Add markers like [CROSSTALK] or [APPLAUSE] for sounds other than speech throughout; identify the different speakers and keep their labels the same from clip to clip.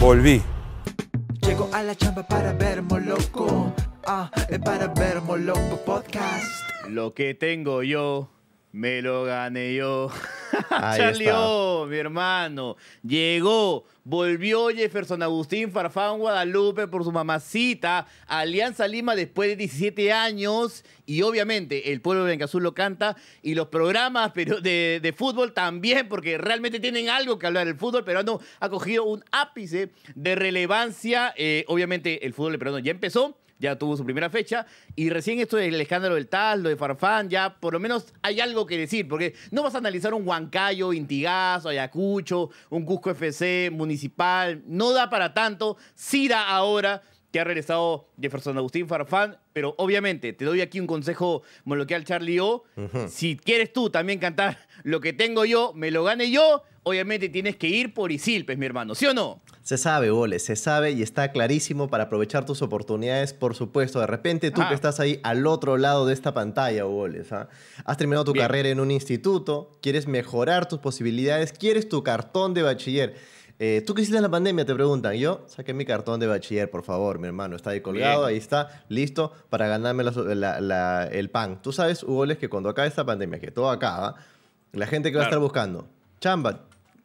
Speaker 1: Volví.
Speaker 2: Llego a la chamba para ver Moloco. Ah, para ver Moloco Podcast.
Speaker 3: Lo que tengo yo, me lo gané yo. [LAUGHS] Salió, mi hermano. Llegó, volvió Jefferson Agustín Farfán Guadalupe por su mamacita. Alianza Lima después de 17 años. Y obviamente el pueblo de Azul lo canta. Y los programas pero de, de fútbol también, porque realmente tienen algo que hablar. El fútbol peruano ha cogido un ápice de relevancia. Eh, obviamente el fútbol peruano ya empezó ya tuvo su primera fecha. Y recién esto del escándalo del tal, lo de Farfán, ya por lo menos hay algo que decir, porque no vas a analizar un Huancayo, Intigazo, Ayacucho, un Cusco FC, Municipal, no da para tanto. Sí da ahora que ha regresado Jefferson Agustín Farfán, pero obviamente te doy aquí un consejo moloquial Charlie O. Si quieres tú también cantar lo que tengo yo, me lo gane yo, obviamente tienes que ir por Isilpes, mi hermano, ¿sí o no?
Speaker 4: Se sabe, Boles, se sabe y está clarísimo para aprovechar tus oportunidades, por supuesto. De repente tú
Speaker 3: Ah.
Speaker 4: que estás ahí al otro lado de esta pantalla, Boles, ¿ah? has terminado tu
Speaker 3: Bien.
Speaker 4: carrera en un instituto, quieres mejorar tus posibilidades, quieres tu cartón de bachiller. Eh, ¿Tú qué hiciste en la pandemia? Te preguntan. Yo saqué mi cartón de bachiller, por favor, mi hermano. Está ahí colgado,
Speaker 3: Bien.
Speaker 4: ahí está, listo para ganarme la- la- la- el pan. Tú sabes, Hugo, que cuando acabe esta pandemia, que todo acaba, la gente que va a estar buscando, chamba,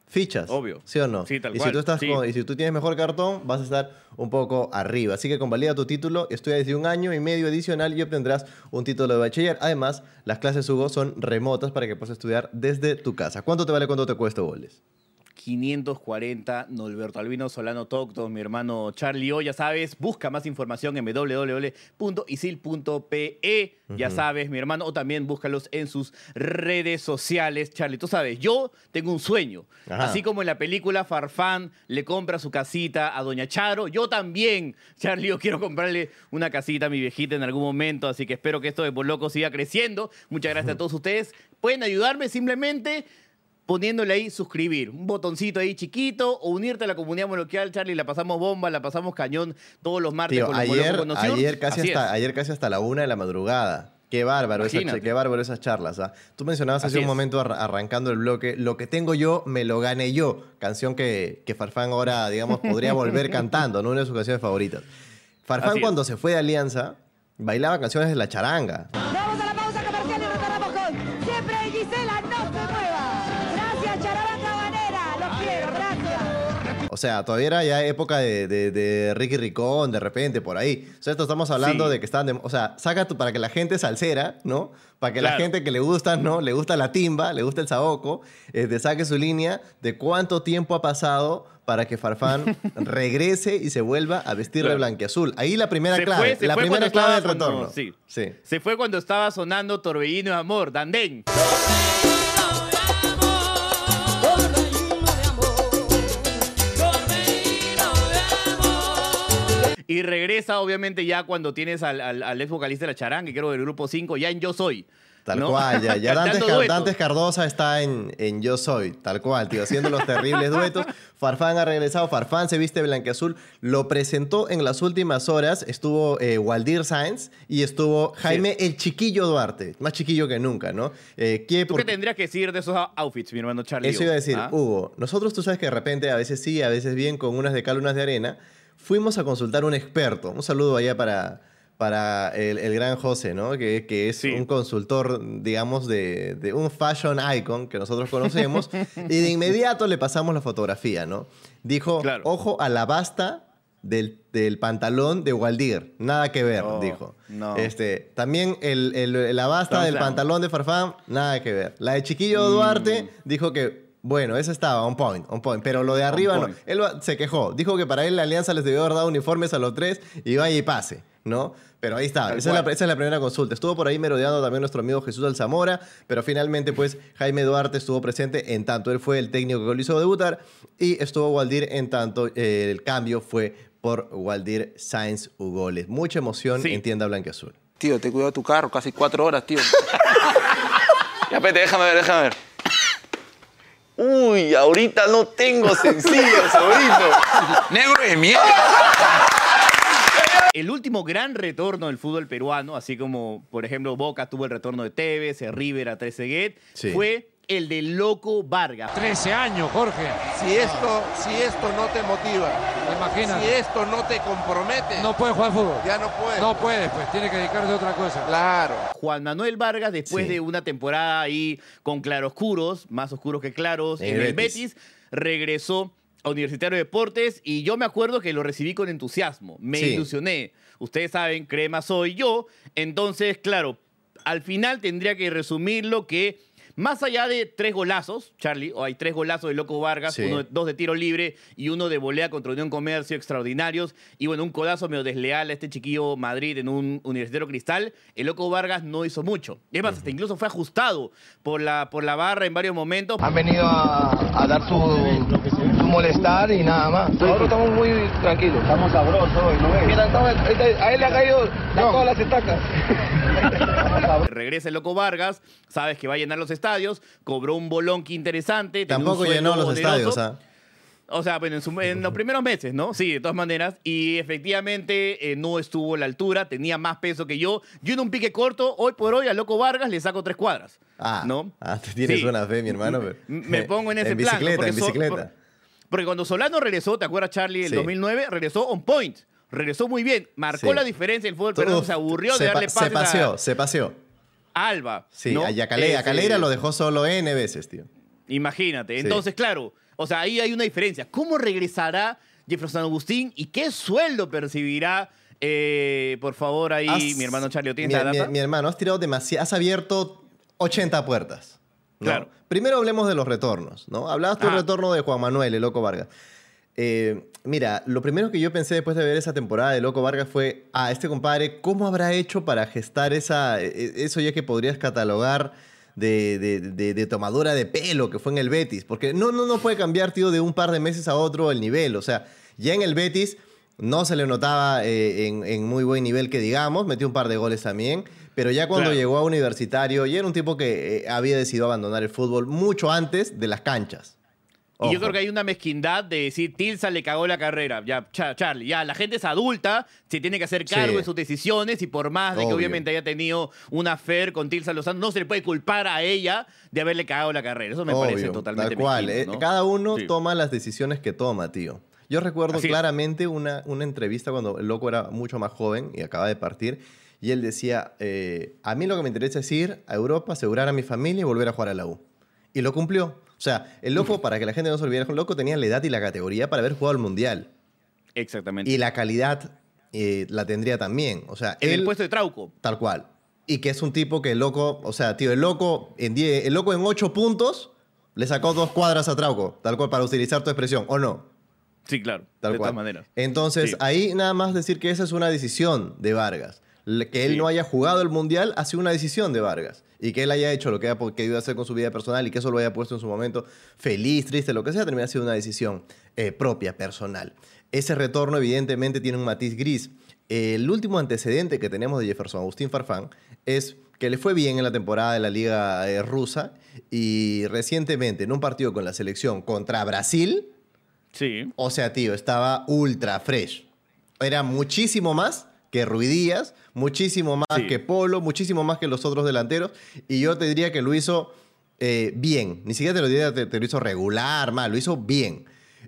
Speaker 4: fichas.
Speaker 3: Obvio.
Speaker 4: ¿Sí o no?
Speaker 3: Sí, tal
Speaker 4: y
Speaker 3: cual,
Speaker 4: Si tú estás
Speaker 3: sí.
Speaker 4: con- y si tú tienes mejor cartón, vas a estar un poco arriba. Así que convalida tu título, estudia desde un año y medio adicional y obtendrás un título de bachiller. Además, las clases Hugo son remotas para que puedas estudiar desde tu casa. ¿Cuánto te vale cuánto te cuesta, Boles?
Speaker 3: 540 Norberto Albino Solano Tocto, mi hermano Charlie O, ya sabes, busca más información en www.isil.pe, ya sabes, mi hermano, o también búscalos en sus redes sociales. Charlie, tú sabes, yo tengo un sueño.
Speaker 4: Ajá.
Speaker 3: Así como en la película Farfán le compra su casita a Doña Charo, yo también, Charlie, yo quiero comprarle una casita a mi viejita en algún momento, así que espero que esto de Por Loco siga creciendo. Muchas gracias a [LAUGHS] todos ustedes. Pueden ayudarme simplemente poniéndole ahí suscribir, un botoncito ahí chiquito, o unirte a la comunidad moloquial, Charlie, la pasamos bomba, la pasamos cañón todos los martes
Speaker 4: Tío,
Speaker 3: con los
Speaker 4: ayer, ayer, casi
Speaker 3: Así
Speaker 4: hasta,
Speaker 3: es.
Speaker 4: ayer casi hasta la una de la madrugada. Qué bárbaro, esa, qué bárbaro esas charlas. ¿ah? Tú mencionabas
Speaker 3: Así
Speaker 4: hace un
Speaker 3: es.
Speaker 4: momento arra- arrancando el bloque, lo que tengo yo, me lo gané yo. Canción que, que Farfán ahora, digamos, podría volver [LAUGHS] cantando, ¿no? una de sus canciones favoritas. Farfán
Speaker 3: Así es.
Speaker 4: cuando se fue de Alianza, bailaba canciones de la charanga. O sea, todavía era ya época de, de- de Ricky Ricón, de repente, por ahí. O sea, esto estamos hablando
Speaker 3: Sí.
Speaker 4: de que están de... O sea, saca tu, para que la gente salsera, ¿no? Para que la
Speaker 3: Claro.
Speaker 4: gente que le gusta, ¿no? Le gusta la timba, le gusta el saoco, eh, te saque su línea de cuánto tiempo ha pasado para que Farfán [LAUGHS] regrese y se vuelva a vestir de
Speaker 3: Claro.
Speaker 4: blanquiazul. Ahí la primera
Speaker 3: Se
Speaker 4: clave,
Speaker 3: fue-
Speaker 4: la primera clave del retorno.
Speaker 3: cuando- sí.
Speaker 4: sí.
Speaker 3: Se fue cuando estaba sonando Torbellino de Amor, Dandén. Y regresa, obviamente, ya cuando tienes al, al, al ex vocalista de la charanga, creo del grupo 5, ya en Yo Soy.
Speaker 4: Tal
Speaker 3: ¿no?
Speaker 4: cual, ya, ya [LAUGHS] Dantes. Dantes Cardosa está en, en Yo Soy, tal cual, tío, haciendo los terribles duetos. [LAUGHS] Farfán ha regresado, Farfán se viste blanqueazul, lo presentó en las últimas horas, estuvo eh, Waldir Sáenz y estuvo Jaime el Chiquillo Duarte, más chiquillo que nunca, ¿no? Eh, que
Speaker 3: ¿Tú
Speaker 4: por-
Speaker 3: qué tendrías que decir de esos outfits, mi hermano Charlie?
Speaker 4: Eso iba a decir,
Speaker 3: ¿Ah?
Speaker 4: Hugo, nosotros tú sabes que de repente a veces sí, a veces bien, con unas de cal, unas de arena, fuimos a consultar a un experto, un saludo allá para... Para el, el gran José, ¿no? Que, que es
Speaker 3: Sí.
Speaker 4: un consultor, digamos, de, de un fashion icon que nosotros conocemos. [LAUGHS] y de inmediato le pasamos la fotografía, ¿no? Dijo,
Speaker 3: Claro.
Speaker 4: ojo a la basta del, del pantalón de Waldir. Nada que ver,
Speaker 3: No,
Speaker 4: dijo.
Speaker 3: no.
Speaker 4: Este, también el, el- la basta del pantalón de Farfán, nada que ver. La de Chiquillo Duarte dijo que, bueno, esa estaba, on point, on point. Pero lo de arriba no. Él se quejó. Dijo que para él la alianza les debió haber dado uniformes a los tres y vaya y pase, ¿no? Pero ahí está. Esa es, la,
Speaker 3: cual.
Speaker 4: esa es la primera consulta. Estuvo por ahí merodeando también nuestro amigo Jesús Alzamora, pero finalmente, pues, Jaime Duarte estuvo presente en tanto. Él fue el técnico que lo hizo debutar y estuvo Waldir en tanto. eh, el cambio fue por Waldir Sainz Ugoles. Mucha emoción
Speaker 3: Sí.
Speaker 4: en tienda blanqueazul.
Speaker 5: Tío, te cuidado tu carro casi cuatro horas, tío. [LAUGHS] ya, espérate, déjame ver, déjame ver. Uy, ahorita no tengo sencillo, [LAUGHS] sobrino. Negro de mierda. [LAUGHS]
Speaker 3: El último gran retorno del fútbol peruano, así como, por ejemplo, Boca tuvo el retorno de Tevez, River a Trezeguet,
Speaker 4: Sí.
Speaker 3: fue el del Loco Vargas.
Speaker 1: 13 años, Jorge.
Speaker 6: Si esto, si esto no te motiva,
Speaker 1: Imagínate.
Speaker 6: si esto no te compromete,
Speaker 1: No puede jugar fútbol.
Speaker 6: ya no puedes.
Speaker 1: No puede, pues tiene que dedicarse a otra cosa.
Speaker 6: Claro.
Speaker 3: Juan Manuel Vargas, después
Speaker 4: Sí.
Speaker 3: de una temporada ahí con claroscuros, más oscuros que claros,
Speaker 4: En
Speaker 3: en
Speaker 4: el
Speaker 3: el
Speaker 4: Betis.
Speaker 3: Betis, regresó a Universitario de Deportes y yo me acuerdo que lo recibí con entusiasmo. Me
Speaker 4: Sí.
Speaker 3: ilusioné. Ustedes saben, crema soy yo. Entonces, claro, al final tendría que resumirlo que más allá de tres golazos, Charlie, o hay tres golazos de Loco Vargas,
Speaker 4: Sí.
Speaker 3: uno de- dos de tiro libre y uno de volea contra Unión Comercio extraordinarios, y bueno, un codazo medio desleal a este chiquillo Madrid en un universitario cristal, el Loco Vargas no hizo mucho. Es más, hasta incluso fue ajustado por la, por la barra en varios momentos.
Speaker 7: Han venido a, a dar su, su molestar y nada más. Nosotros estamos muy tranquilos. Estamos sabrosos hoy, ¿no? Mira, estamos- a él le ha caído todas las estacas. [LAUGHS]
Speaker 3: Regresa el Loco Vargas, sabes que va a llenar los estadios, cobró un bolonqui interesante. tenía un
Speaker 4: Tampoco llenó los estadios, ¿ah?
Speaker 3: O sea, bueno, en, su- en los primeros meses, ¿no? Sí, de todas maneras. Y efectivamente eh, no estuvo a la altura, tenía más peso que yo. Yo en un pique corto, hoy por hoy, a Loco Vargas le saco tres cuadras.
Speaker 4: Ah,
Speaker 3: ¿no?
Speaker 4: ah, tú tienes
Speaker 3: Sí.
Speaker 4: una fe, mi hermano. pero- [LAUGHS]
Speaker 3: Me pongo en ese
Speaker 4: En
Speaker 3: plan. ¿no?
Speaker 4: bicicleta,
Speaker 3: Porque
Speaker 4: en
Speaker 3: so-
Speaker 4: bicicleta.
Speaker 3: por- porque cuando Solano regresó, ¿te acuerdas, Charlie? El
Speaker 4: Sí.
Speaker 3: 2009, regresó on point. Regresó muy bien. Marcó
Speaker 4: Sí.
Speaker 3: la diferencia. El fútbol peruano
Speaker 4: Uf,
Speaker 3: se aburrió
Speaker 4: se
Speaker 3: de darle
Speaker 4: pa-
Speaker 3: pases
Speaker 4: Se paseó,
Speaker 3: a,
Speaker 4: se paseó.
Speaker 3: a Alba.
Speaker 4: Sí,
Speaker 3: ¿no?
Speaker 4: a Yacalera,
Speaker 3: Ese-
Speaker 4: Calera lo dejó solo N veces, tío.
Speaker 3: Imagínate.
Speaker 4: Sí.
Speaker 3: Entonces, claro, o sea, ahí hay una diferencia. ¿Cómo regresará Jefferson Agustín y qué sueldo percibirá? Eh, por favor, ahí,
Speaker 4: Has-
Speaker 3: mi hermano Charlie, ¿o
Speaker 4: mi,
Speaker 3: ¿tienes la
Speaker 4: mi-
Speaker 3: data?
Speaker 4: mi hermano, has tirado demasiado, has abierto 80 puertas. ¿no?
Speaker 3: Claro.
Speaker 4: Primero hablemos de los retornos, ¿no? Hablabas tú del retorno de Juan Manuel, el Loco Vargas. Eh, mira, lo primero que yo pensé después de ver esa temporada de Loco Vargas fue, ah, este compadre, ¿cómo habrá hecho para gestar esa, e- eso ya que podrías catalogar de, de- de- de tomadura de pelo que fue en el Betis? Porque no, no, no puede cambiar, tío, de un par de meses a otro el nivel. O sea, ya en el Betis no se le notaba eh, en, en muy buen nivel que digamos, metió un par de goles también, pero ya cuando
Speaker 3: Claro.
Speaker 4: llegó a universitario, ya era un tipo que eh, había decidido abandonar el fútbol mucho antes de las canchas.
Speaker 3: Y yo creo que hay una mezquindad de decir, Tilsa le cagó la carrera. Ya, Cha- Charlie, ya, la gente es adulta, se tiene que hacer cargo
Speaker 4: Sí.
Speaker 3: de sus decisiones y por más de que obviamente haya tenido una affair con Tilsa Lozano, no se le puede culpar a ella de haberle cagado la carrera. Eso me parece totalmente
Speaker 4: Tal cual.
Speaker 3: mezquino,
Speaker 4: eh. Cada uno
Speaker 3: Sí.
Speaker 4: toma las decisiones que toma, tío. Yo recuerdo
Speaker 3: Así
Speaker 4: claramente una, una entrevista cuando el loco era mucho más joven y acaba de partir. Y él decía, eh, a mí lo que me interesa es ir a Europa, asegurar a mi familia y volver a jugar a la U. Y lo cumplió. O sea, el loco, para que la gente no se olvidara, el loco tenía la edad y la categoría para haber jugado al Mundial.
Speaker 3: Exactamente.
Speaker 4: Y la calidad eh, la tendría también. O sea,
Speaker 3: en
Speaker 4: él,
Speaker 3: el puesto de Trauco.
Speaker 4: Tal cual. Y que es un tipo que el loco, o sea, tío, el loco en 10, el loco en 8 puntos le sacó dos cuadras a Trauco, tal cual, para utilizar tu expresión, ¿o no?
Speaker 3: Sí, claro.
Speaker 4: Tal
Speaker 3: de
Speaker 4: cual.
Speaker 3: todas maneras.
Speaker 4: Entonces,
Speaker 3: Sí.
Speaker 4: ahí nada más decir que esa es una decisión de Vargas. Que él
Speaker 3: Sí.
Speaker 4: no haya jugado el Mundial ha sido una decisión de Vargas. Y que él haya hecho lo que po- querido hacer con su vida personal y que eso lo haya puesto en su momento feliz, triste, lo que sea, termina siendo una decisión eh, propia, personal. Ese retorno evidentemente tiene un matiz gris. El último antecedente que tenemos de Jefferson Agustín Farfán es que le fue bien en la temporada de la Liga eh, Rusa y recientemente en un partido con la selección contra Brasil,
Speaker 3: Sí.
Speaker 4: o sea, tío, estaba ultra fresh. Era muchísimo más que Ruidías, muchísimo más
Speaker 3: Sí.
Speaker 4: que Polo, muchísimo más que los otros delanteros. Y yo te diría que lo hizo eh, bien. Ni siquiera te lo diría, te, te lo hizo regular, mal, lo hizo bien.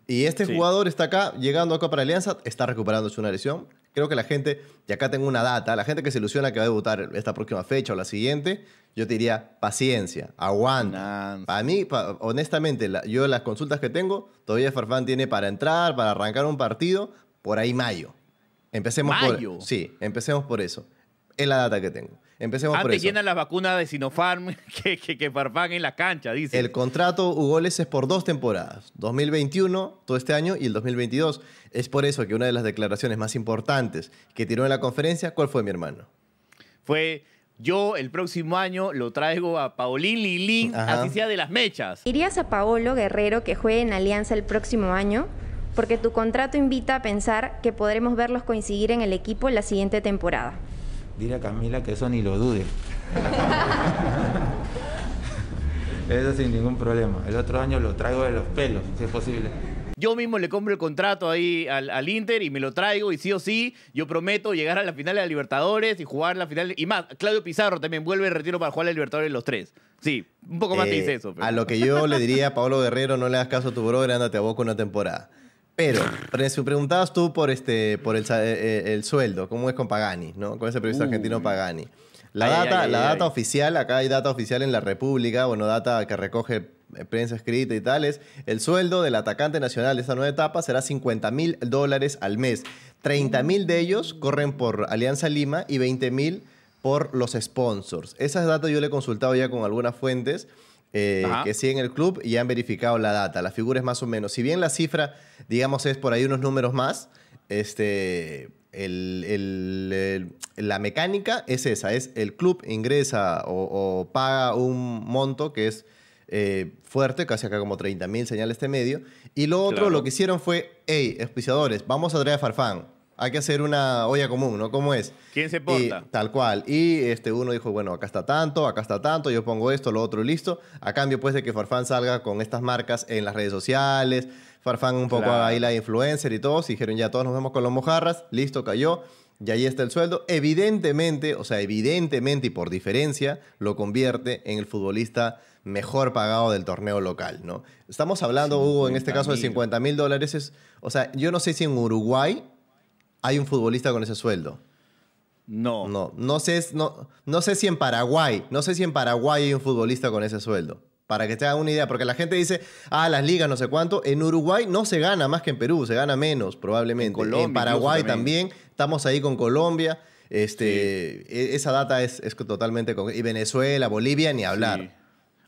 Speaker 4: Y este
Speaker 3: Sí.
Speaker 4: jugador está acá, llegando acá para Alianza, está recuperándose una lesión. Creo que la gente, y acá tengo una data, la gente que se ilusiona que va a debutar esta próxima fecha o la siguiente, yo te diría paciencia, aguanta. Para mí, pa- honestamente, la- yo las consultas que tengo, todavía Farfán tiene para entrar, para arrancar un partido, por ahí mayo. Empecemos
Speaker 3: ¿Mayo?
Speaker 4: por Sí, empecemos por eso. Es la data que tengo. Empecemos por
Speaker 3: Antes
Speaker 4: eso.
Speaker 3: llenan las vacunas de Sinopharm [LAUGHS] que, que, que Farfán en la cancha, dice.
Speaker 4: El contrato Ugoles es por dos temporadas, 2021, todo este año, y el 2022. Es por eso que una de las declaraciones más importantes que tiró en la conferencia, ¿cuál fue mi hermano?
Speaker 3: Fue yo el próximo año lo traigo a Paulín Lilín,
Speaker 4: Ajá.
Speaker 3: así sea de las mechas.
Speaker 8: ¿Dirías a Paolo Guerrero que juegue en Alianza el próximo año? Porque tu contrato invita a pensar que podremos verlos coincidir en el equipo la siguiente temporada.
Speaker 9: Dile a Camila que eso ni lo dude. [LAUGHS] eso sin ningún problema. El otro año lo traigo de los pelos, si es posible.
Speaker 3: yo mismo le compro el contrato ahí al, al Inter y me lo traigo y sí o sí, yo prometo llegar a la final de la Libertadores y jugar la final. Y más, Claudio Pizarro también vuelve de retiro para jugar la Libertadores los tres. Sí, un poco más te
Speaker 4: Eh,
Speaker 3: dice eso. pero-
Speaker 4: A lo que yo le diría a Pablo Guerrero, no le hagas caso a tu brother, ándate a Boca una temporada. Pero, si preguntabas tú por, este, por el, sa- eh, eh, el sueldo, ¿cómo es con Pagani? ¿no? Con ese periodista
Speaker 3: Uh.
Speaker 4: argentino Pagani. La
Speaker 3: Ay,
Speaker 4: data,
Speaker 3: ay,
Speaker 4: la
Speaker 3: ay,
Speaker 4: data oficial, acá hay data oficial en la República, bueno, data que recoge eh, prensa escrita y tales. El sueldo del atacante nacional de esta nueva etapa será 50 mil dólares al mes. 30 mil de ellos corren por Alianza Lima y 20 mil por los sponsors. Esas datos yo le he consultado ya con algunas fuentes eh, que siguen el club y han verificado la data. La figura es más o menos. Si bien la cifra, digamos, es por ahí unos números más, este, el- el- el- la mecánica es esa. Es el club ingresa o, o paga un monto que es eh, fuerte, casi acá como 30 mil señales este medio. Y lo otro,
Speaker 3: Claro.
Speaker 4: lo que hicieron fue, hey, auspiciadores, vamos a traer a Farfán. Hay que hacer una olla común, ¿no? ¿Cómo es?
Speaker 3: ¿Quién se
Speaker 4: Y-
Speaker 3: porta?
Speaker 4: tal cual. Y este, uno dijo, bueno, acá está tanto, acá está tanto, yo pongo esto, lo otro y listo. A cambio, pues, de que Farfán salga con estas marcas en las redes sociales. Farfán un poco
Speaker 3: Claro.
Speaker 4: haga ahí la influencer y todos. Y dijeron, ya todos nos vemos con los mojarras. Listo, cayó. Y ahí está el sueldo. Evidentemente, o sea, evidentemente y por diferencia, lo convierte en el futbolista mejor pagado del torneo local, ¿no? Estamos hablando, Hugo, en este caso de 50 mil dólares. Es, o sea, yo no sé si en Uruguay hay un futbolista con ese sueldo.
Speaker 3: No.
Speaker 4: No, no sé, no, no sé si en Paraguay, no sé si en Paraguay hay un futbolista con ese sueldo. Para que te hagan una idea, porque la gente dice, ah, las ligas, no sé cuánto. En Uruguay no se gana más que en Perú, se gana menos probablemente.
Speaker 3: En Colombia
Speaker 4: En Paraguay también. estamos ahí con Colombia. Este, e- Esa data es, es totalmente... con- Y Venezuela, Bolivia, ni hablar.
Speaker 3: Sí.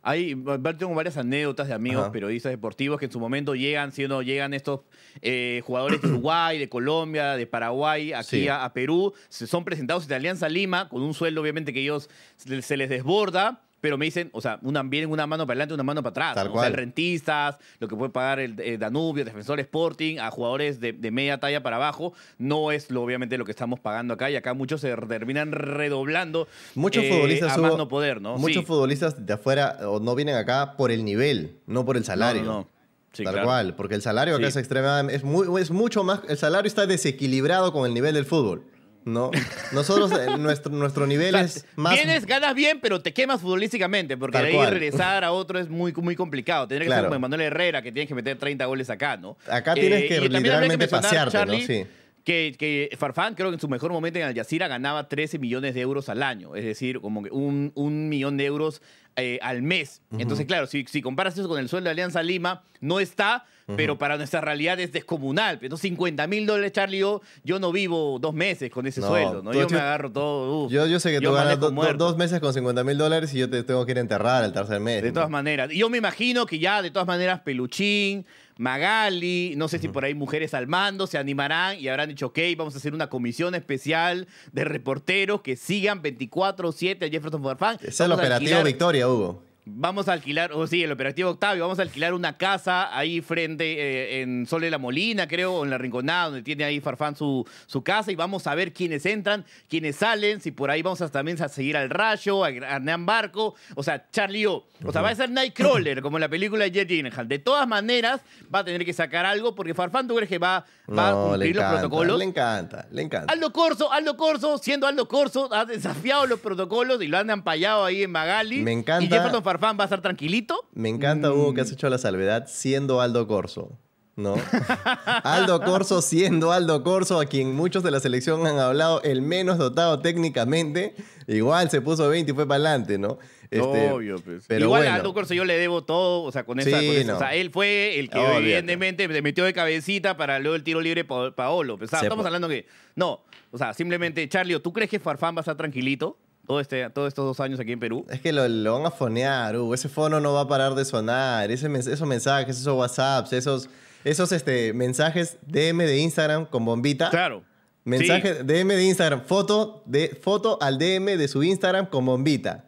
Speaker 3: Hay, tengo varias anécdotas de amigos
Speaker 4: Ajá.
Speaker 3: periodistas deportivos que en su momento llegan, siendo llegan estos eh, jugadores de [CLEARS THROAT] Uruguay, de Colombia, de Paraguay, aquí
Speaker 4: Sí.
Speaker 3: a, a Perú, se son presentados de Alianza Lima con un sueldo obviamente que ellos se les desborda. Pero me dicen, o sea, una, vienen una mano para adelante y una mano para atrás.
Speaker 4: Tal
Speaker 3: ¿no? O
Speaker 4: cual.
Speaker 3: rentistas, lo que puede pagar el, eh, Danubio, Defensor Sporting, a jugadores de, de media talla para abajo, no es lo, obviamente lo que estamos pagando acá. Y acá muchos se terminan redoblando
Speaker 4: Muchos
Speaker 3: eh,
Speaker 4: futbolistas...
Speaker 3: a no poder, ¿no?
Speaker 4: Muchos
Speaker 3: Sí.
Speaker 4: futbolistas de afuera o no vienen acá por el nivel, no por el salario.
Speaker 3: No, no, no. Sí,
Speaker 4: Tal
Speaker 3: claro.
Speaker 4: cual, porque el salario acá
Speaker 3: Sí.
Speaker 4: es extremadamente, es, muy, es mucho más, el salario está desequilibrado con el nivel del fútbol, ¿no? Nosotros, eh, nuestro, nuestro nivel
Speaker 3: O sea,
Speaker 4: es más...
Speaker 3: Vienes, ganas bien, pero te quemas futbolísticamente, porque de ahí
Speaker 4: cual.
Speaker 3: regresar a otro es muy, muy complicado. Tendría que ser como Manuel Herrera, que tienes que meter 30 goles acá, ¿no? Eh,
Speaker 4: Acá tienes que
Speaker 3: también habría
Speaker 4: literalmente pasearte, ¿no? Sí.
Speaker 3: Que, que Farfán, creo que en su mejor momento en Al Jazeera ganaba 13 millones de euros al año, es decir, como que un, un millón de euros eh, al mes. Entonces, claro, si, si comparas eso con el sueldo de Alianza Lima, no está, pero para nuestra realidad es descomunal. Entonces, 50 mil dólares, Charlie, yo, yo no vivo dos meses con ese
Speaker 4: No,
Speaker 3: sueldo, ¿no? Yo me agarro todo. uf.
Speaker 4: Yo, yo sé que
Speaker 3: Yo
Speaker 4: tú ganas do- dos meses con 50 mil dólares y yo te tengo que ir a enterrar el tercer mes.
Speaker 3: De
Speaker 4: ¿no?
Speaker 3: todas maneras. Y yo me imagino que ya, de todas maneras, Peluchín, Magali, no sé si por ahí mujeres al mando se animarán y habrán dicho, ok, vamos a hacer una comisión especial de reporteros que sigan 24-7 a Jefferson Farfán.
Speaker 4: Ese es el operativo
Speaker 3: alquilar-
Speaker 4: Victoria, Hugo.
Speaker 3: Vamos a alquilar, o sí, el operativo Octavio, vamos a alquilar una casa ahí frente, eh, en Sol de la Molina, creo, o en la Rinconada, donde tiene ahí Farfán su, su casa, y vamos a ver quiénes entran, quiénes salen, si por ahí vamos a también a seguir al Rayo, a Hernán Barco, o sea, Charlie O. O sea, va a ser Nightcrawler, como en la película de Jet Gyllenhaal. De todas maneras, va a tener que sacar algo, porque Farfán, ¿tú crees que va, va a
Speaker 4: No, le
Speaker 3: cumplir los
Speaker 4: encanta,
Speaker 3: protocolos?
Speaker 4: le encanta, le encanta.
Speaker 3: Aldo Corso, Aldo Corso, siendo Aldo Corso, ha desafiado los protocolos y lo han ampallado ahí en Magali.
Speaker 4: Me encanta.
Speaker 3: Y Jefferson Farfán va a estar tranquilito.
Speaker 4: Me encanta, Hugo,
Speaker 3: Mm.
Speaker 4: que has hecho la salvedad siendo Aldo Corso. ¿No? [LAUGHS] Aldo Corso siendo Aldo Corso, a quien muchos de la selección han hablado, el menos dotado técnicamente, igual se puso 20 y fue para adelante, ¿no? Este,
Speaker 3: Obvio, pues.
Speaker 4: Pero
Speaker 3: Igual
Speaker 4: bueno.
Speaker 3: a Aldo Corso yo le debo todo, o sea, con esa.
Speaker 4: Sí,
Speaker 3: con esa-
Speaker 4: no.
Speaker 3: O sea, él fue el que evidentemente se metió de cabecita para luego el tiro libre pa Paolo. pues, O sea,
Speaker 4: Se
Speaker 3: estamos hablando que. No, o sea, simplemente, Charlie, ¿tú crees que Farfán va a estar tranquilito todo este, todos estos dos años aquí en Perú?
Speaker 4: Es que lo, lo van a fonear, Hugo. Ese fono no va a parar de sonar. Ese, esos mensajes, esos WhatsApps, esos, esos este, mensajes DM de Instagram con bombita.
Speaker 3: Claro.
Speaker 4: Mensaje DM de Instagram, foto, de, foto al DM de su Instagram con bombita.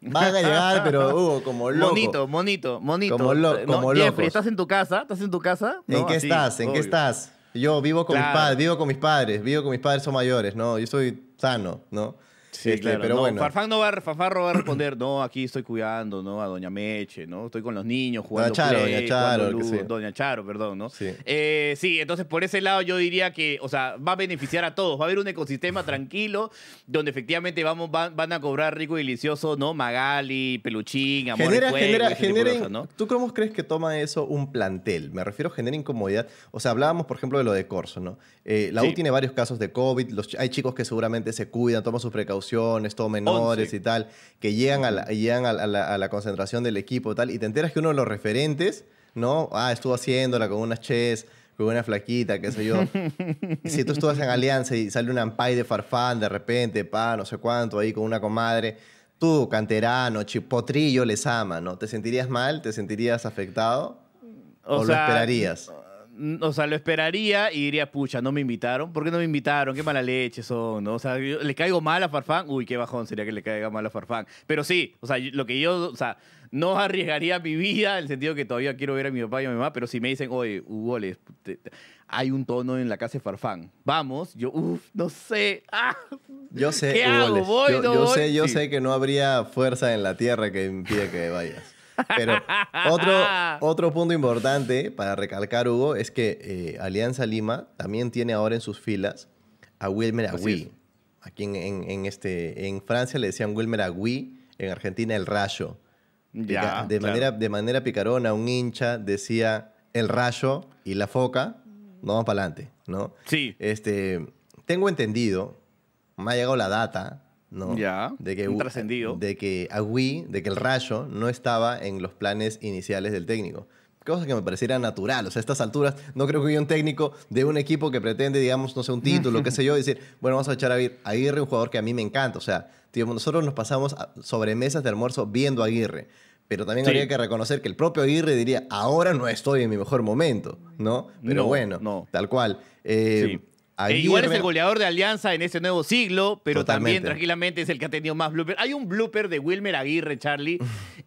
Speaker 4: Van a llegar, [LAUGHS] pero Hugo, como loco.
Speaker 3: Monito, monito, monito.
Speaker 4: Como lo-
Speaker 3: No,
Speaker 4: como
Speaker 3: Jeffrey,
Speaker 4: locos.
Speaker 3: ¿estás en tu casa? ¿Estás en tu casa?
Speaker 4: ¿En
Speaker 3: No,
Speaker 4: qué
Speaker 3: así,
Speaker 4: estás? ¿En qué
Speaker 3: obvio.
Speaker 4: estás? Yo vivo con mis
Speaker 3: Claro.
Speaker 4: padres, vivo con mis padres, vivo con mis padres, son mayores, ¿no? Yo estoy sano, ¿no?
Speaker 3: Sí,
Speaker 4: Este,
Speaker 3: claro,
Speaker 4: pero
Speaker 3: no,
Speaker 4: bueno.
Speaker 3: Farfán no va, a- Farfán va a responder, no, aquí estoy cuidando, ¿no? A Doña Meche, ¿no? Estoy con los niños jugando
Speaker 4: Charo,
Speaker 3: Play,
Speaker 4: Doña Charo, que
Speaker 3: Ludo,
Speaker 4: sí.
Speaker 3: Doña Charo, perdón, ¿no?
Speaker 4: Sí.
Speaker 3: Eh, sí, entonces por ese lado yo diría que, o sea, va a beneficiar a todos. Va a haber un ecosistema tranquilo donde efectivamente vamos, van, van a cobrar rico y delicioso, ¿no? Magali, Peluchín, Amor
Speaker 4: Genera,
Speaker 3: y Fuego,
Speaker 4: genera, genera-
Speaker 3: cosas, ¿no?
Speaker 4: ¿Tú cómo crees que toma eso un plantel? Me refiero, genera incomodidad. O sea, hablábamos, por ejemplo, de lo de Corso, ¿no? Eh, la U tiene varios casos de COVID. los hay chicos que seguramente se cuidan, toman sus precauciones, todos menores
Speaker 3: Once.
Speaker 4: y tal, que llegan, a la, llegan a, la, a la- a la concentración del equipo y tal, y te enteras que uno de los referentes, ¿no? Ah, estuvo haciéndola con unas ches, con una flaquita, qué sé yo. Y [LAUGHS] si tú estuvas en Alianza y sale un ampay de farfán de repente, pa, no sé cuánto, ahí con una comadre, tú, canterano, chipotrillo, les ama, ¿no? ¿Te sentirías mal? ¿Te sentirías afectado? ¿O, lo esperarías?
Speaker 3: O sea, lo esperaría y diría, pucha, no me invitaron. ¿Por qué no me invitaron? Qué mala leche son, ¿no? O sea, yo- ¿le caigo mal a Farfán? Uy, qué bajón sería que le caiga mal a Farfán. Pero sí, o sea, lo que yo, o sea, no arriesgaría mi vida en el sentido que todavía quiero ver a mi papá y a mi mamá, pero si me dicen, oye, Hugo, les- te- te- hay un tono en la casa de Farfán, vamos, yo, uff, no sé, ah,
Speaker 4: Yo sé,
Speaker 3: ¿Qué
Speaker 4: Hugo,
Speaker 3: hago?
Speaker 4: les-
Speaker 3: ¿Voy,
Speaker 4: yo,
Speaker 3: no
Speaker 4: yo
Speaker 3: voy?
Speaker 4: sé, yo
Speaker 3: Sí.
Speaker 4: sé que no habría fuerza en la tierra que impide que vayas. Pero otro, otro punto importante para recalcar, Hugo, es que eh, Alianza Lima también tiene ahora en sus filas a Wilmer Agüí. Aquí en, en- en este, en Francia le decían Wilmer Agüí, en Argentina el Rayo. De,
Speaker 3: Ya,
Speaker 4: de
Speaker 3: claro.
Speaker 4: manera, de manera picarona, un hincha decía el Rayo y la Foca, no vamos para adelante, ¿no?
Speaker 3: Sí.
Speaker 4: Este, tengo entendido, me ha llegado la data, ¿no?
Speaker 3: Ya,
Speaker 4: De que,
Speaker 3: un trascendido.
Speaker 4: De que Agüí, de que el Rayo no estaba en los planes iniciales del técnico. Cosa que me pareciera natural. O sea, a estas alturas no creo que haya un técnico de un equipo que pretende, digamos, no sé, un título, qué sé yo, decir, bueno, vamos a echar a Aguirre, Aguirre, un jugador que a mí me encanta. O sea, tío, nosotros nos pasamos sobre mesas de almuerzo viendo a Aguirre. Pero también
Speaker 3: Sí.
Speaker 4: habría que reconocer que el propio Aguirre diría, ahora no estoy en mi mejor momento, ¿no? Pero
Speaker 3: No,
Speaker 4: bueno,
Speaker 3: no.
Speaker 4: tal cual. Eh,
Speaker 3: Sí. Igual es el goleador de Alianza en este nuevo siglo, pero también tranquilamente es el que ha tenido más blooper. Hay un blooper de Wilmer Aguirre, Charlie,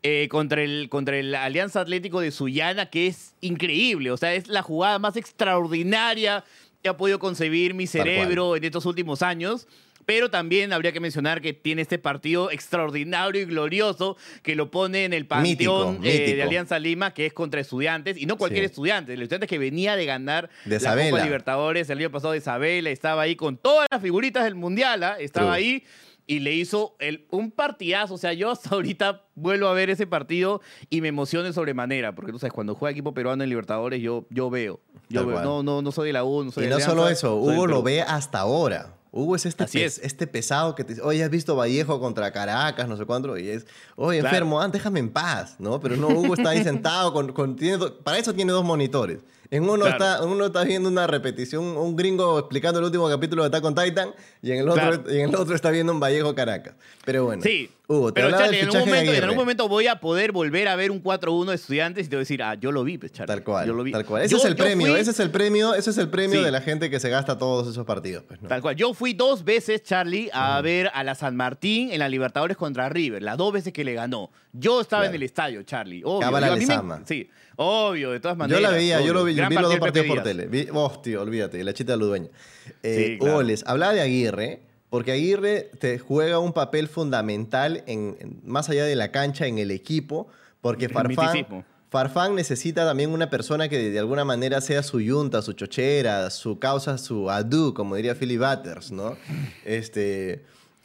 Speaker 3: eh, contra, el, contra el Alianza Atlético de Sullana, que es increíble. O sea, es la jugada más extraordinaria que ha podido concebir mi cerebro en estos últimos años. Pero también habría que mencionar que tiene este partido extraordinario y glorioso que lo pone en el panteón
Speaker 4: Mítico,
Speaker 3: eh, de. Alianza Lima, que es contra estudiantes, y no cualquier
Speaker 4: Sí.
Speaker 3: estudiante, el estudiante que venía de ganar
Speaker 4: De
Speaker 3: la. Copa Libertadores el año pasado de Isabela, estaba ahí con todas las figuritas del Mundial, ¿ah? estaba
Speaker 4: True.
Speaker 3: ahí y le hizo el, un partidazo. O sea, yo hasta ahorita vuelvo a ver ese partido y me emociono de sobremanera, porque tú sabes, cuando juega equipo peruano en Libertadores, yo, yo veo. Yo veo. No, no, no soy de la U, no soy
Speaker 4: Y
Speaker 3: de
Speaker 4: no solo eso, Hugo lo ve hasta ahora. Hugo es este, pes-
Speaker 3: es.
Speaker 4: este pesado que te dice, oye, has visto Vallejo contra Caracas, no sé cuánto, y es, oye,
Speaker 3: Claro.
Speaker 4: enfermo, ah, déjame en paz, ¿no? Pero no, Hugo está ahí sentado, con, con- tiene do- para eso tiene dos monitores. En uno,
Speaker 3: Claro.
Speaker 4: está, uno está viendo una repetición, un gringo explicando el último capítulo de Attack on Titan, y en el otro,
Speaker 3: Claro.
Speaker 4: y en el otro está viendo un Vallejo Caracas. Pero bueno,
Speaker 3: Sí.
Speaker 4: Hugo, te
Speaker 3: Pero Charlie, en algún, momento, en
Speaker 4: Aguirre.
Speaker 3: algún momento voy a poder volver a ver un 4-1 de estudiantes y te voy a decir, ah, yo lo vi, pues, Charlie.
Speaker 4: Tal cual,
Speaker 3: Yo lo vi.
Speaker 4: tal cual. Ese
Speaker 3: Yo-
Speaker 4: es el premio,
Speaker 3: fui-
Speaker 4: ese es el premio, ese es el premio
Speaker 3: Sí.
Speaker 4: de la gente que se gasta todos esos partidos. Pues, ¿no?
Speaker 3: Tal cual. Yo fui dos veces, Charlie, a ver a la San Martín en la Libertadores contra River, las dos veces que le ganó. Yo estaba
Speaker 4: Claro.
Speaker 3: en el estadio, Charlie. Obvio. Yo- a mí me-. Sí, obvio, de todas
Speaker 4: Yo
Speaker 3: maneras.
Speaker 4: la veía, yo lo vi,
Speaker 3: Gran
Speaker 4: vi los dos
Speaker 3: partido
Speaker 4: partidos por tele. Vi, hostia, olvídate, la chita Ludueña. Eh,
Speaker 3: Sí, claro.
Speaker 4: Hugo, les hablaba de Aguirre, porque Aguirre te juega un papel fundamental en, en- más allá de la cancha en el equipo, porque Farfán. Farfán necesita también una persona que de, alguna manera sea su yunta, su chochera, su causa, su adu, como diría Philly Butters, ¿no? Este,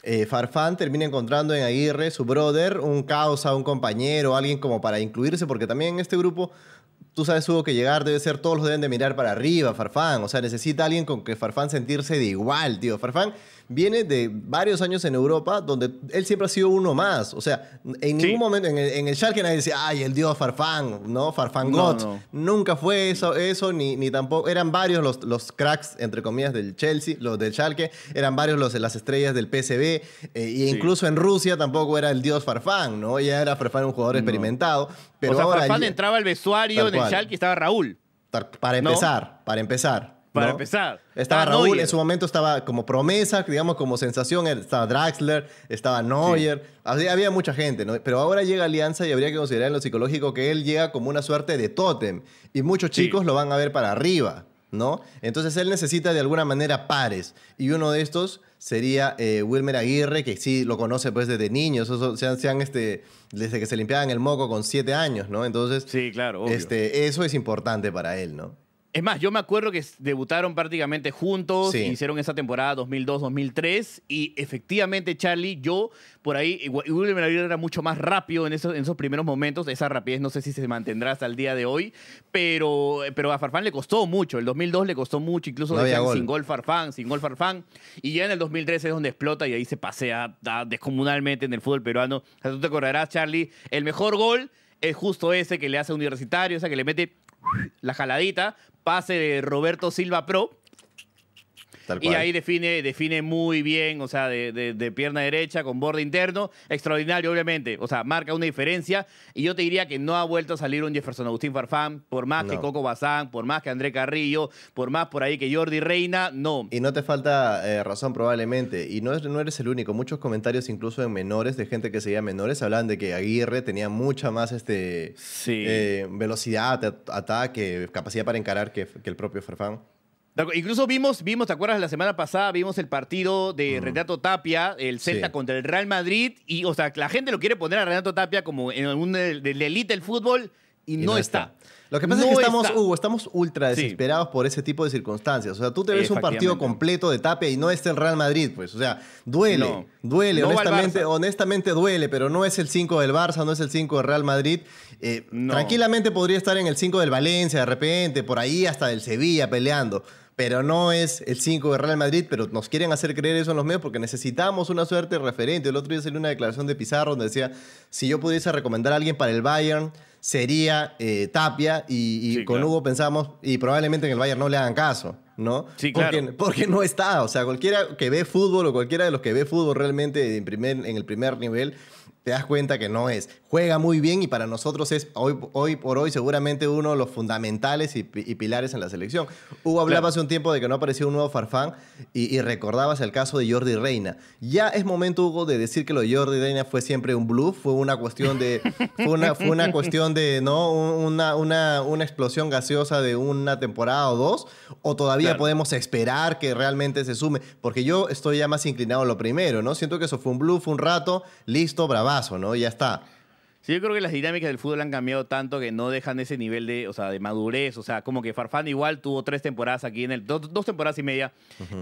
Speaker 4: eh, Farfán termina encontrando en Aguirre, su brother, un causa, un compañero, alguien como para incluirse, porque también en este grupo, tú sabes, Hugo, que llegar debe ser, todos los deben de mirar para arriba, Farfán, o sea, necesita alguien con que Farfán sentirse de igual, tío. Farfán viene de varios años en Europa, donde él siempre ha sido uno más, o sea, en
Speaker 3: Sí.
Speaker 4: ningún momento, en el, en el Schalke nadie decía, ay, el dios Farfán, ¿no? Farfán
Speaker 3: No.
Speaker 4: Nunca fue eso, eso ni, ni tampoco. Eran varios los, los cracks, entre comillas, del Chelsea, los del Schalke. Eran varios los, las estrellas del PSV. eh, y incluso en Rusia tampoco era el dios Farfán, ¿no? Ya era Farfán un jugador experimentado. Pero
Speaker 3: o sea,
Speaker 4: ahora
Speaker 3: Farfán
Speaker 4: ya-
Speaker 3: entraba al vestuario en el. Schalke y estaba Raúl.
Speaker 4: para empezar, para empezar.
Speaker 3: Para
Speaker 4: ¿no?
Speaker 3: empezar.
Speaker 4: Estaba
Speaker 3: Estaba
Speaker 4: Raúl,
Speaker 3: Neuer.
Speaker 4: en su momento estaba como promesa, digamos, como sensación. Estaba Draxler, estaba Neuer. Había, había mucha gente, ¿no? Pero ahora llega Alianza y habría que considerar en lo psicológico que él llega como una suerte de tótem. Y muchos
Speaker 3: Sí.
Speaker 4: chicos lo van a ver para arriba. ¿no? Entonces él necesita de alguna manera pares. Y uno de estos sería eh, Wilmer Aguirre, que sí lo conoce pues desde niños, eso, sean, sean, este, desde que se limpiaban el moco con siete años, ¿no? Entonces,
Speaker 3: Sí, claro, obvio.
Speaker 4: este, eso es importante para él, ¿no?
Speaker 3: Es más, yo me acuerdo que debutaron prácticamente juntos,
Speaker 4: Sí.
Speaker 3: hicieron esa temporada 2002-2003 y efectivamente Charlie, yo por ahí, Aguirre era mucho más rápido en esos, en esos primeros momentos, esa rapidez no sé si se mantendrá hasta el día de hoy, pero, pero a Farfán le costó mucho, el 2002 le costó mucho, incluso
Speaker 4: No había
Speaker 3: decían
Speaker 4: gol.
Speaker 3: sin gol Farfán, sin gol Farfán, y ya en el 2003 es donde explota y ahí se pasea descomunalmente en el fútbol peruano. O sea, tú te acordarás, Charlie, el mejor gol es justo ese que le hace a Universitario, ese que le mete la jaladita, pase de Roberto Silva Pro.
Speaker 4: Tal
Speaker 3: Y ahí define, define muy bien, o sea, de, de- de pierna derecha con borde interno. Extraordinario, obviamente. O sea, marca una diferencia. Y yo te diría que no ha vuelto a salir un Jefferson Agustín Farfán, por más que. Coco Bazán, por más que André Carrillo, por más por ahí que Jordi Reina, no.
Speaker 4: Y no te falta eh, razón probablemente. Y no, es- no eres el único. Muchos comentarios, incluso en menores, de gente que seguía menores, hablaban de que Aguirre tenía mucha más este,
Speaker 3: Sí.
Speaker 4: eh, velocidad, at- ataque, capacidad para encarar que, que el propio Farfán.
Speaker 3: Incluso vimos, vimos, ¿te acuerdas? La semana pasada vimos el partido de Renato Tapia, el Celta
Speaker 4: Sí.
Speaker 3: contra el Real Madrid. Y, o sea, la gente lo quiere poner a Renato Tapia como en del de, la elite del fútbol y,
Speaker 4: Y
Speaker 3: no, está.
Speaker 4: Lo que pasa
Speaker 3: No
Speaker 4: es que estamos. Hugo, estamos ultra
Speaker 3: Sí.
Speaker 4: desesperados por ese tipo de circunstancias. O sea, tú te ves un partido completo de Tapia y no es el Real Madrid, pues. O sea, duele,
Speaker 3: No.
Speaker 4: duele,
Speaker 3: No
Speaker 4: honestamente, honestamente duele, pero no es el 5 del Barça, no es el 5 del Real Madrid. Eh. Tranquilamente podría estar en el 5 del Valencia de repente, por ahí hasta del Sevilla peleando. Pero no es el 5 del Real Madrid, pero nos quieren hacer creer eso en los medios porque necesitamos una suerte referente. El otro día salió una declaración de Pizarro donde decía, si yo pudiese recomendar a alguien para el Bayern, sería eh, Tapia y, y
Speaker 3: Sí,
Speaker 4: con
Speaker 3: claro.
Speaker 4: Hugo pensamos, y probablemente en el Bayern no le hagan caso, ¿no?
Speaker 3: Sí,
Speaker 4: porque,
Speaker 3: claro.
Speaker 4: porque no está, o sea, cualquiera que ve fútbol o cualquiera de los que ve fútbol realmente en, primer, en el primer nivel, te das cuenta que no es. Juega muy bien y para nosotros es hoy, hoy por hoy seguramente uno de los fundamentales y, pi- y pilares en la selección. Hugo hablaba
Speaker 3: Claro.
Speaker 4: hace un tiempo de que no aparecía un nuevo Farfán y, y recordabas el caso de Jordi Reina. Ya es momento, Hugo, de decir que lo de Jordi Reina fue siempre un bluff, fue una cuestión de, fue una, fue una cuestión de, ¿no? Una, una, una explosión gaseosa de una temporada o dos, o todavía
Speaker 3: Claro.
Speaker 4: podemos esperar que realmente se sume, porque yo estoy ya más inclinado a lo primero, ¿no? Siento que eso fue un bluff, un rato, listo, bravazo, ¿no? Ya está.
Speaker 3: Sí, yo creo que las dinámicas del fútbol han cambiado tanto que no dejan ese nivel de, o sea, de madurez. O sea, como que Farfán igual tuvo tres temporadas aquí, en el, dos, dos temporadas y media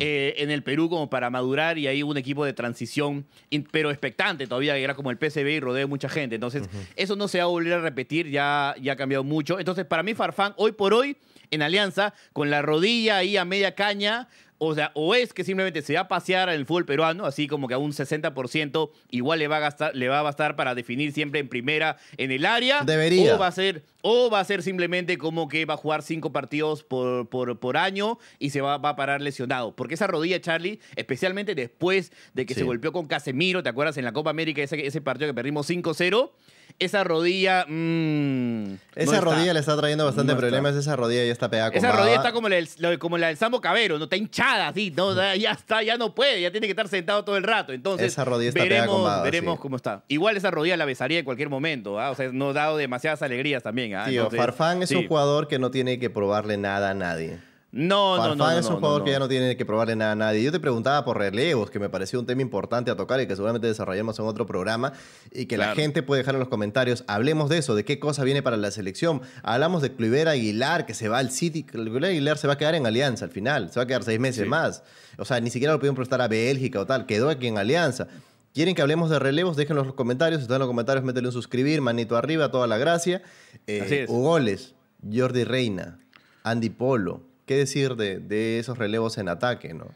Speaker 3: eh, en el Perú como para madurar y ahí un equipo de transición, pero expectante todavía, que era como el PSV y rodea mucha gente. Entonces, eso no se va a volver a repetir, ya, ya ha cambiado mucho. Entonces, para mí Farfán, hoy por hoy, en Alianza, con la rodilla ahí a media caña, o sea, o es que simplemente se va a pasear el fútbol peruano, así como que a un 60% igual le va a gastar, le va a bastar para definir siempre en primera en el área.
Speaker 4: Debería.
Speaker 3: O va a ser, o va a ser simplemente como que va a jugar cinco partidos por, por, por año y se va, va a parar lesionado. Porque esa rodilla, Charlie, especialmente después de que
Speaker 4: Sí.
Speaker 3: se golpeó con Casemiro, ¿te acuerdas? En la Copa América, ese, ese partido que perdimos 5-0. Esa rodilla. mm, no
Speaker 4: Esa
Speaker 3: está.
Speaker 4: rodilla le está trayendo bastante
Speaker 3: No está.
Speaker 4: problemas, esa rodilla ya está pegada
Speaker 3: Esa rodilla está como la, del, como la del Sambo Cabero, no está hinchada así, no, ya está, ya no puede, ya tiene que estar sentado todo el rato. Entonces,
Speaker 4: Esa rodilla está pegada
Speaker 3: veremos,
Speaker 4: baba,
Speaker 3: veremos
Speaker 4: sí.
Speaker 3: cómo está. Igual esa rodilla la besaría en cualquier momento, ¿ah? o sea, nos ha dado demasiadas alegrías también.
Speaker 4: Tío,
Speaker 3: Entonces,
Speaker 4: Farfán es
Speaker 3: sí.
Speaker 4: un jugador que no tiene que probarle nada a nadie.
Speaker 3: No, no,
Speaker 4: Farfán
Speaker 3: no, no.
Speaker 4: es un jugador que ya
Speaker 3: no.
Speaker 4: tiene que probarle nada a nadie. Yo te preguntaba por relevos, que me pareció un tema importante a tocar y que seguramente desarrollemos en otro programa y que la gente puede dejar en los comentarios. Hablemos de eso, de qué cosa viene para la selección. Hablamos de Cluivera Aguilar, que se va al City. Cluivera Aguilar se va a quedar en Alianza al final, se va a quedar seis meses
Speaker 3: Sí.
Speaker 4: más. O sea, ni siquiera lo pudieron prestar a Bélgica o tal, quedó aquí en Alianza. ¿Quieren que hablemos de relevos? Déjenlo en los comentarios. Si están en los comentarios, métele un suscribir, manito arriba, toda la gracia. Eh,
Speaker 3: Así es.
Speaker 4: Ugoles, Jordi Reina, Andy Polo. ¿Qué decir de, de esos relevos en ataque, no?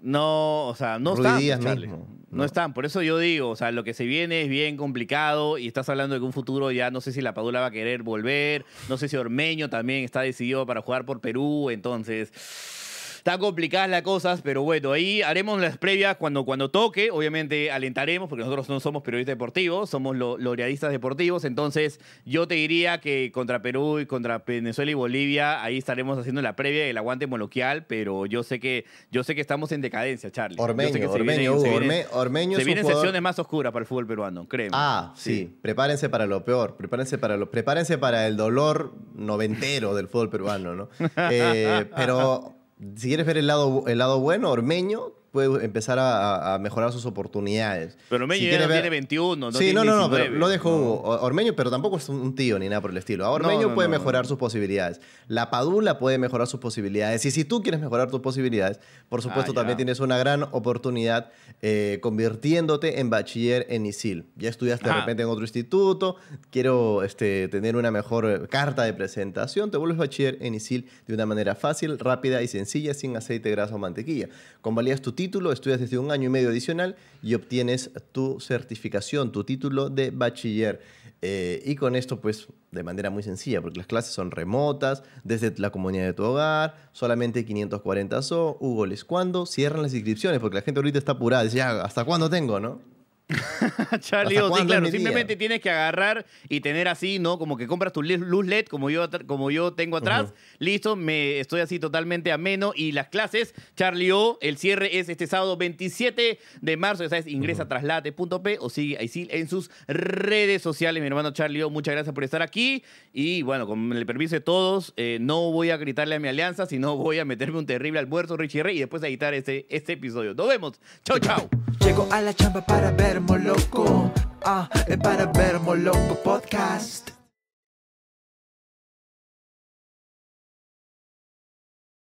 Speaker 3: No, o sea, no
Speaker 4: Ruiz
Speaker 3: están.
Speaker 4: Díaz
Speaker 3: pues,
Speaker 4: mismo,
Speaker 3: No.
Speaker 4: ¿no?
Speaker 3: están. Por eso yo digo, o sea, lo que se viene es bien complicado y estás hablando de que un futuro ya no sé si la Padula va a querer volver, no sé si Ormeño también está decidido para jugar por Perú, entonces Están complicadas las cosas, pero bueno, ahí haremos las previas cuando, cuando toque. Obviamente alentaremos, porque nosotros no somos periodistas deportivos, somos lo- laureadistas deportivos. Entonces, yo te diría que contra Perú y contra Venezuela y Bolivia, ahí estaremos haciendo la previa del aguante moloquial, pero yo sé que, yo sé que estamos en decadencia, Charlie. Yo sé
Speaker 4: Ormeño,
Speaker 3: se
Speaker 4: Ormeño,
Speaker 3: vienen-
Speaker 4: Hugo,
Speaker 3: se vienen-
Speaker 4: Orme- Ormeño
Speaker 3: se vienen
Speaker 4: jugador-
Speaker 3: sesiones más oscuras para el fútbol peruano, créeme.
Speaker 4: Ah, sí. Prepárense para lo peor. Prepárense para lo, prepárense para el dolor noventero del fútbol peruano, ¿no? [LAUGHS] Eh, pero si quieres ver el lado, el lado bueno, Ormeño puede empezar a, a mejorar sus oportunidades.
Speaker 3: Pero Ormeño
Speaker 4: Si
Speaker 3: ya no tiene 21, no
Speaker 4: sí,
Speaker 3: tiene
Speaker 4: no, no, no,
Speaker 3: 19,
Speaker 4: pero lo dejo
Speaker 3: no.
Speaker 4: Ormeño, pero tampoco es un- tío ni nada por el estilo. Ormeño
Speaker 3: No, no,
Speaker 4: puede
Speaker 3: no,
Speaker 4: mejorar
Speaker 3: no.
Speaker 4: sus posibilidades. La Padula puede mejorar sus posibilidades. Y si tú quieres mejorar tus posibilidades, por supuesto
Speaker 3: Ah,
Speaker 4: también tienes una gran oportunidad eh, convirtiéndote en bachiller en ISIL. Ya estudiaste de repente en otro instituto, quiero este, tener una mejor carta de presentación, te vuelves bachiller en ISIL de una manera fácil, rápida y sencilla, sin aceite, grasa o mantequilla. Convalidas tu título, estudias desde un año y medio adicional y obtienes tu certificación, tu título de bachiller. Eh, y con esto, pues, de manera muy sencilla, porque las clases son remotas, desde la comunidad de tu hogar, solamente 540 SO. Hugo, ¿les cuándo cierran las inscripciones? Porque la gente ahorita está apurada, dice, ¿hasta cuándo tengo, no? [LAUGHS]
Speaker 3: Charlie,
Speaker 4: ¿Hasta
Speaker 3: o sí, claro, simplemente tienes que agarrar y tener así, ¿no? Como que compras tu luz LED, como yo, como yo tengo atrás, listo, me estoy así totalmente ameno. Y las clases, Charlie O, el cierre es este sábado 27 de marzo, ya sabes, ingresa a traslate.p o sigue a Isil en sus redes sociales. Mi hermano Charlie O, muchas gracias por estar aquí. Y bueno, con el permiso de todos, eh, no voy a gritarle a mi alianza, sino voy a meterme un terrible almuerzo, Richie Rey, y después a editar este, este episodio. Nos vemos. Chau, chau.
Speaker 2: Llego a la chamba para ver Moloco, ah, eh, para ver Moloco Podcast.